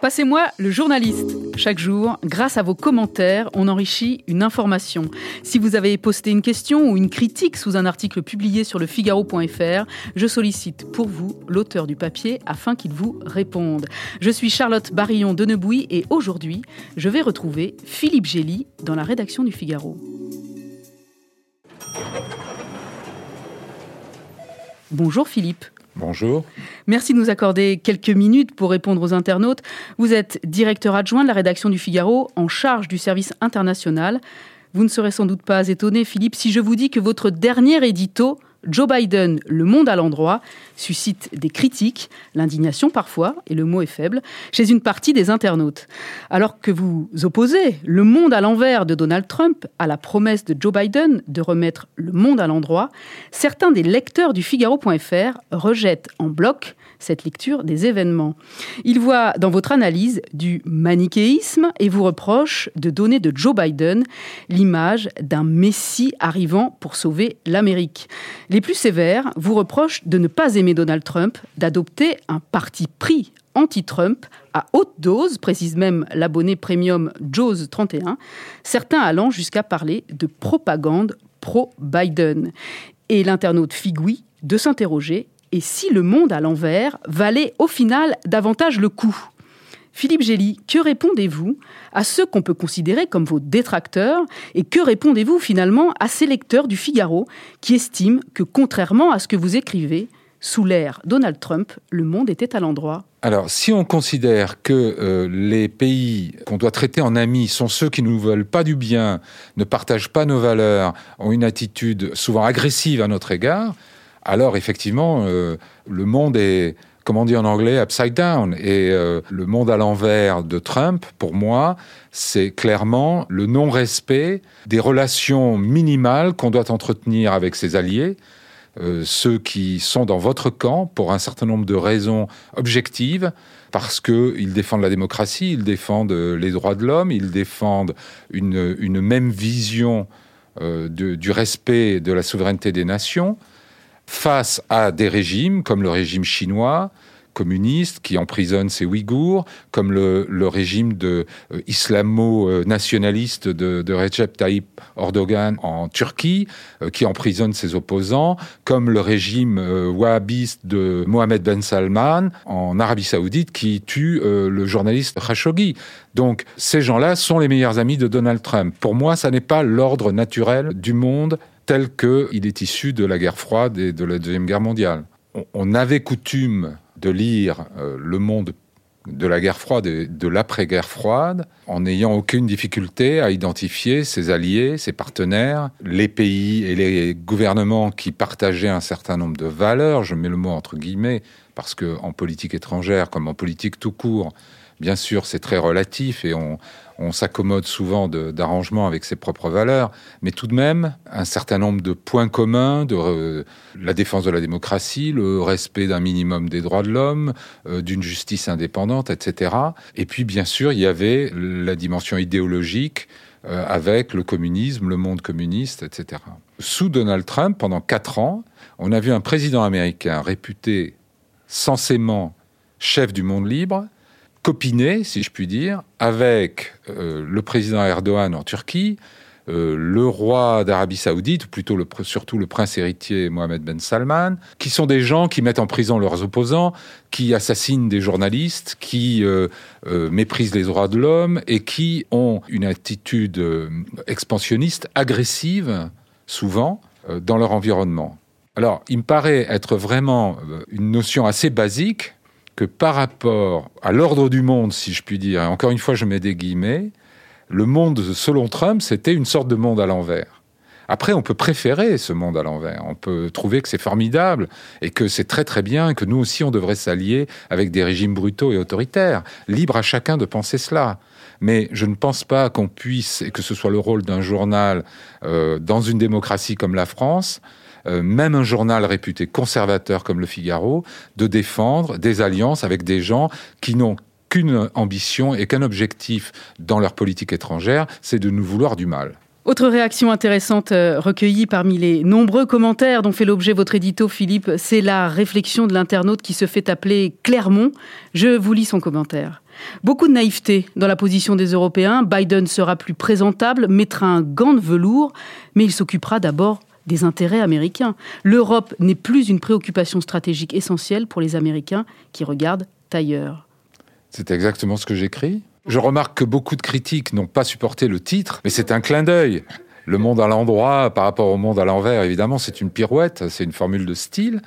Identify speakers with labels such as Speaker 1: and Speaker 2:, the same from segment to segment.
Speaker 1: Passez-moi le journaliste. Chaque jour, grâce à vos commentaires, on enrichit une information. Si vous avez posté une question ou une critique sous un article publié sur le figaro.fr, je sollicite pour vous l'auteur du papier afin qu'il vous réponde. Je suis Charlotte Barillon de Nebouy et aujourd'hui, je vais retrouver Philippe Gély dans la rédaction du Figaro. Bonjour Philippe.
Speaker 2: Bonjour.
Speaker 1: Merci de nous accorder quelques minutes pour répondre aux internautes. Vous êtes directeur adjoint de la rédaction du Figaro en charge du service international. Vous ne serez sans doute pas étonné, Philippe, si je vous dis que votre dernier édito Joe Biden, le monde à l'endroit, suscite des critiques, l'indignation parfois, et le mot est faible, chez une partie des internautes. Alors que vous opposez le monde à l'envers de Donald Trump à la promesse de Joe Biden de remettre le monde à l'endroit, certains des lecteurs du Figaro.fr rejettent en bloc cette lecture des événements. Ils voient dans votre analyse du manichéisme et vous reprochent de donner de Joe Biden l'image d'un messie arrivant pour sauver l'Amérique. Les plus sévères vous reprochent de ne pas aimer Donald Trump, d'adopter un parti pris anti-Trump à haute dose, précise même l'abonné premium Jaws 31, certains allant jusqu'à parler de propagande pro-Biden. Et l'internaute Figui de s'interroger et si le monde à l'envers valait au final davantage le coup? Philippe Gély, que répondez-vous à ceux qu'on peut considérer comme vos détracteurs et que répondez-vous finalement à ces lecteurs du Figaro qui estiment que contrairement à ce que vous écrivez, sous l'ère Donald Trump, le monde était à l'endroit?
Speaker 2: Alors, si on considère que euh, les pays qu'on doit traiter en amis sont ceux qui ne nous veulent pas du bien, ne partagent pas nos valeurs, ont une attitude souvent agressive à notre égard, alors effectivement, euh, le monde est, comme on dit en anglais, upside down. Et euh, le monde à l'envers de Trump, pour moi, c'est clairement le non-respect des relations minimales qu'on doit entretenir avec ses alliés. Euh, ceux qui sont dans votre camp pour un certain nombre de raisons objectives, parce qu'ils défendent la démocratie, ils défendent les droits de l'homme, ils défendent une, même vision du respect de la souveraineté des nations face à des régimes comme le régime chinois, communiste qui emprisonne ces Ouïghours, comme le, régime de euh, islamo-nationaliste de, Recep Tayyip Erdogan en Turquie, euh, qui emprisonne ses opposants, comme le régime euh, wahhabiste de Mohamed Ben Salman en Arabie Saoudite, qui tue le journaliste Khashoggi. Donc ces gens-là sont les meilleurs amis de Donald Trump. Pour moi, ça n'est pas l'ordre naturel du monde tel qu'il est issu de la guerre froide et de la Deuxième Guerre mondiale. On avait coutume de lire euh, le monde de la guerre froide et de l'après-guerre froide en n'ayant aucune difficulté à identifier ses alliés, ses partenaires, les pays et les gouvernements qui partageaient un certain nombre de valeurs, je mets le mot entre guillemets, parce qu'en politique étrangère comme en politique tout court, bien sûr c'est très relatif et on, s'accommode souvent d'arrangements avec ses propres valeurs, mais tout de même, un certain nombre de points communs, de la défense de la démocratie, le respect d'un minimum des droits de l'homme, euh, d'une justice indépendante, etc. Et puis, bien sûr, il y avait la dimension idéologique euh, avec le communisme, le monde communiste, etc. Sous Donald Trump, pendant quatre ans, on a vu un président américain réputé censément chef du monde libre, copiné, si je puis dire, avec euh, le président Erdogan en Turquie, euh, le roi d'Arabie Saoudite, ou plutôt surtout le prince héritier Mohamed Ben Salman, qui sont des gens qui mettent en prison leurs opposants, qui assassinent des journalistes, qui euh, méprisent les droits de l'homme et qui ont une attitude expansionniste, agressive, souvent, dans leur environnement. Alors, il me paraît être vraiment une notion assez basique que par rapport à l'ordre du monde, si je puis dire, encore une fois je mets des guillemets, le monde selon Trump, c'était une sorte de monde à l'envers. Après, on peut préférer ce monde à l'envers. On peut trouver que c'est formidable et que c'est très très bien que nous aussi on devrait s'allier avec des régimes brutaux et autoritaires. Libre à chacun de penser cela. Mais je ne pense pas qu'on puisse, et que ce soit le rôle d'un journal euh, dans une démocratie comme la France, euh, même un journal réputé conservateur comme Le Figaro, de défendre des alliances avec des gens qui n'ont qu'une ambition et qu'un objectif dans leur politique étrangère, c'est de nous vouloir du mal.
Speaker 1: Autre réaction intéressante euh, recueillie parmi les nombreux commentaires dont fait l'objet votre édito, Philippe, c'est la réflexion de l'internaute qui se fait appeler Clermont. Je vous lis son commentaire. Beaucoup de naïveté dans la position des Européens. Biden sera plus présentable, mettra un gant de velours, mais il s'occupera d'abord des intérêts américains. L'Europe n'est plus une préoccupation stratégique essentielle pour les Américains qui regardent ailleurs.
Speaker 2: C'est exactement ce que j'écris. Je remarque que beaucoup de critiques n'ont pas supporté le titre, mais c'est un clin d'œil. Le monde à l'endroit par rapport au monde à l'envers, évidemment, c'est une pirouette, c'est une formule de style.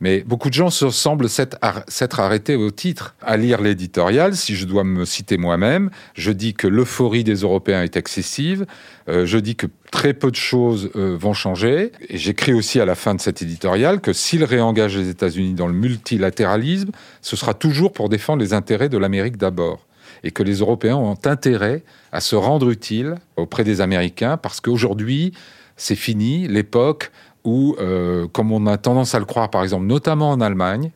Speaker 2: Mais beaucoup de gens se semblent s'être arrêtés au titre. À lire l'éditorial, si je dois me citer moi-même, je dis que l'euphorie des Européens est excessive, euh, je dis que très peu de choses euh, vont changer, et j'écris aussi à la fin de cet éditorial que s'il réengage les États-Unis dans le multilatéralisme, ce sera toujours pour défendre les intérêts de l'Amérique d'abord et que les Européens ont intérêt à se rendre utiles auprès des Américains parce qu'aujourd'hui, c'est fini l'époque où, euh, comme on a tendance à le croire, par exemple, notamment en Allemagne,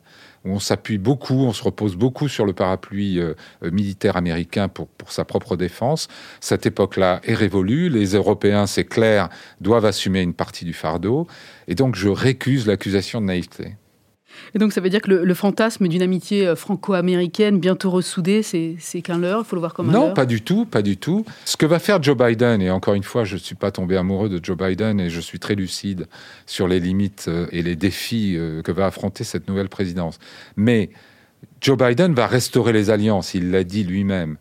Speaker 2: où on s'appuie beaucoup, on se repose beaucoup sur le parapluie euh, euh, militaire américain pour, pour sa propre défense. Cette époque-là est révolue. Les Européens, c'est clair, doivent assumer une partie du fardeau. Et donc, je récuse l'accusation de naïveté.
Speaker 1: Et donc ça veut dire que le, fantasme d'une amitié euh, franco-américaine bientôt ressoudée, c'est qu'un leurre, il faut le voir comme un
Speaker 2: Non, pas du tout, pas du tout. Ce que va faire Joe Biden, et encore une fois, je ne suis pas tombé amoureux de Joe Biden et je suis très lucide sur les limites euh, et les défis euh, que va affronter cette nouvelle présidence. Mais Joe Biden va restaurer les alliances, il l'a dit lui-même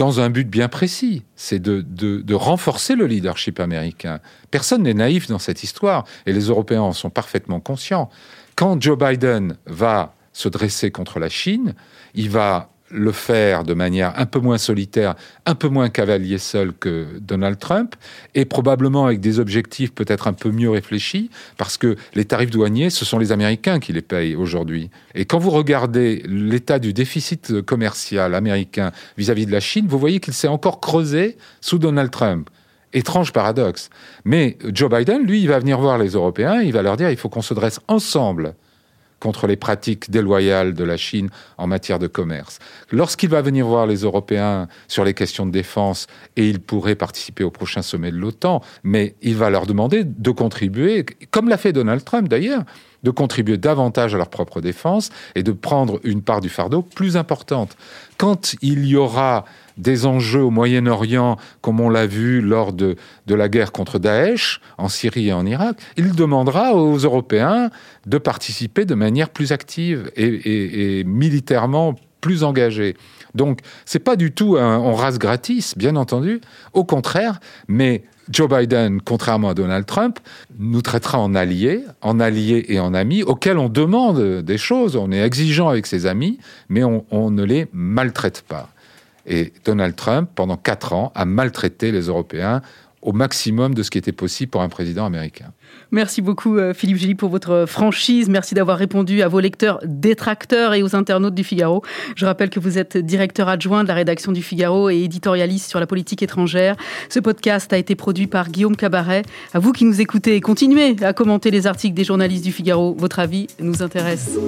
Speaker 2: dans un but bien précis, c'est de, de, de, renforcer le leadership américain. Personne n'est naïf dans cette histoire, et les Européens en sont parfaitement conscients quand Joe Biden va se dresser contre la Chine, il va le faire de manière un peu moins solitaire, un peu moins cavalier seul que Donald Trump, et probablement avec des objectifs peut-être un peu mieux réfléchis, parce que les tarifs douaniers, ce sont les Américains qui les payent aujourd'hui. Et quand vous regardez l'état du déficit commercial américain vis-à-vis de la Chine, vous voyez qu'il s'est encore creusé sous Donald Trump. Étrange paradoxe. Mais Joe Biden, lui, il va venir voir les Européens, il va leur dire il faut qu'on se dresse ensemble contre les pratiques déloyales de la Chine en matière de commerce. Lorsqu'il va venir voir les Européens sur les questions de défense, et il pourrait participer au prochain sommet de l'OTAN, mais il va leur demander de contribuer, comme l'a fait Donald Trump d'ailleurs, de contribuer davantage à leur propre défense et de prendre une part du fardeau plus importante. Quand il y aura des enjeux au Moyen-Orient, comme on l'a vu lors de, la guerre contre Daesh en Syrie et en Irak, il demandera aux Européens de participer de manière plus active et, militairement plus engagée. Donc, c'est pas du tout un on rase gratis, bien entendu. Au contraire, mais Joe Biden, contrairement à Donald Trump, nous traitera en alliés, en alliés et en amis, auxquels on demande des choses. On est exigeant avec ses amis, mais on ne les maltraite pas. Et Donald Trump, pendant quatre ans, a maltraité les Européens au maximum de ce qui était possible pour un président américain.
Speaker 1: Merci beaucoup euh, Philippe Gély pour votre franchise. Merci d'avoir répondu à vos lecteurs détracteurs et aux internautes du Figaro. Je rappelle que vous êtes directeur adjoint de la rédaction du Figaro et éditorialiste sur la politique étrangère. Ce podcast a été produit par Guillaume Cabaret. À vous qui nous écoutez, continuez à commenter les articles des journalistes du Figaro. Votre avis nous intéresse.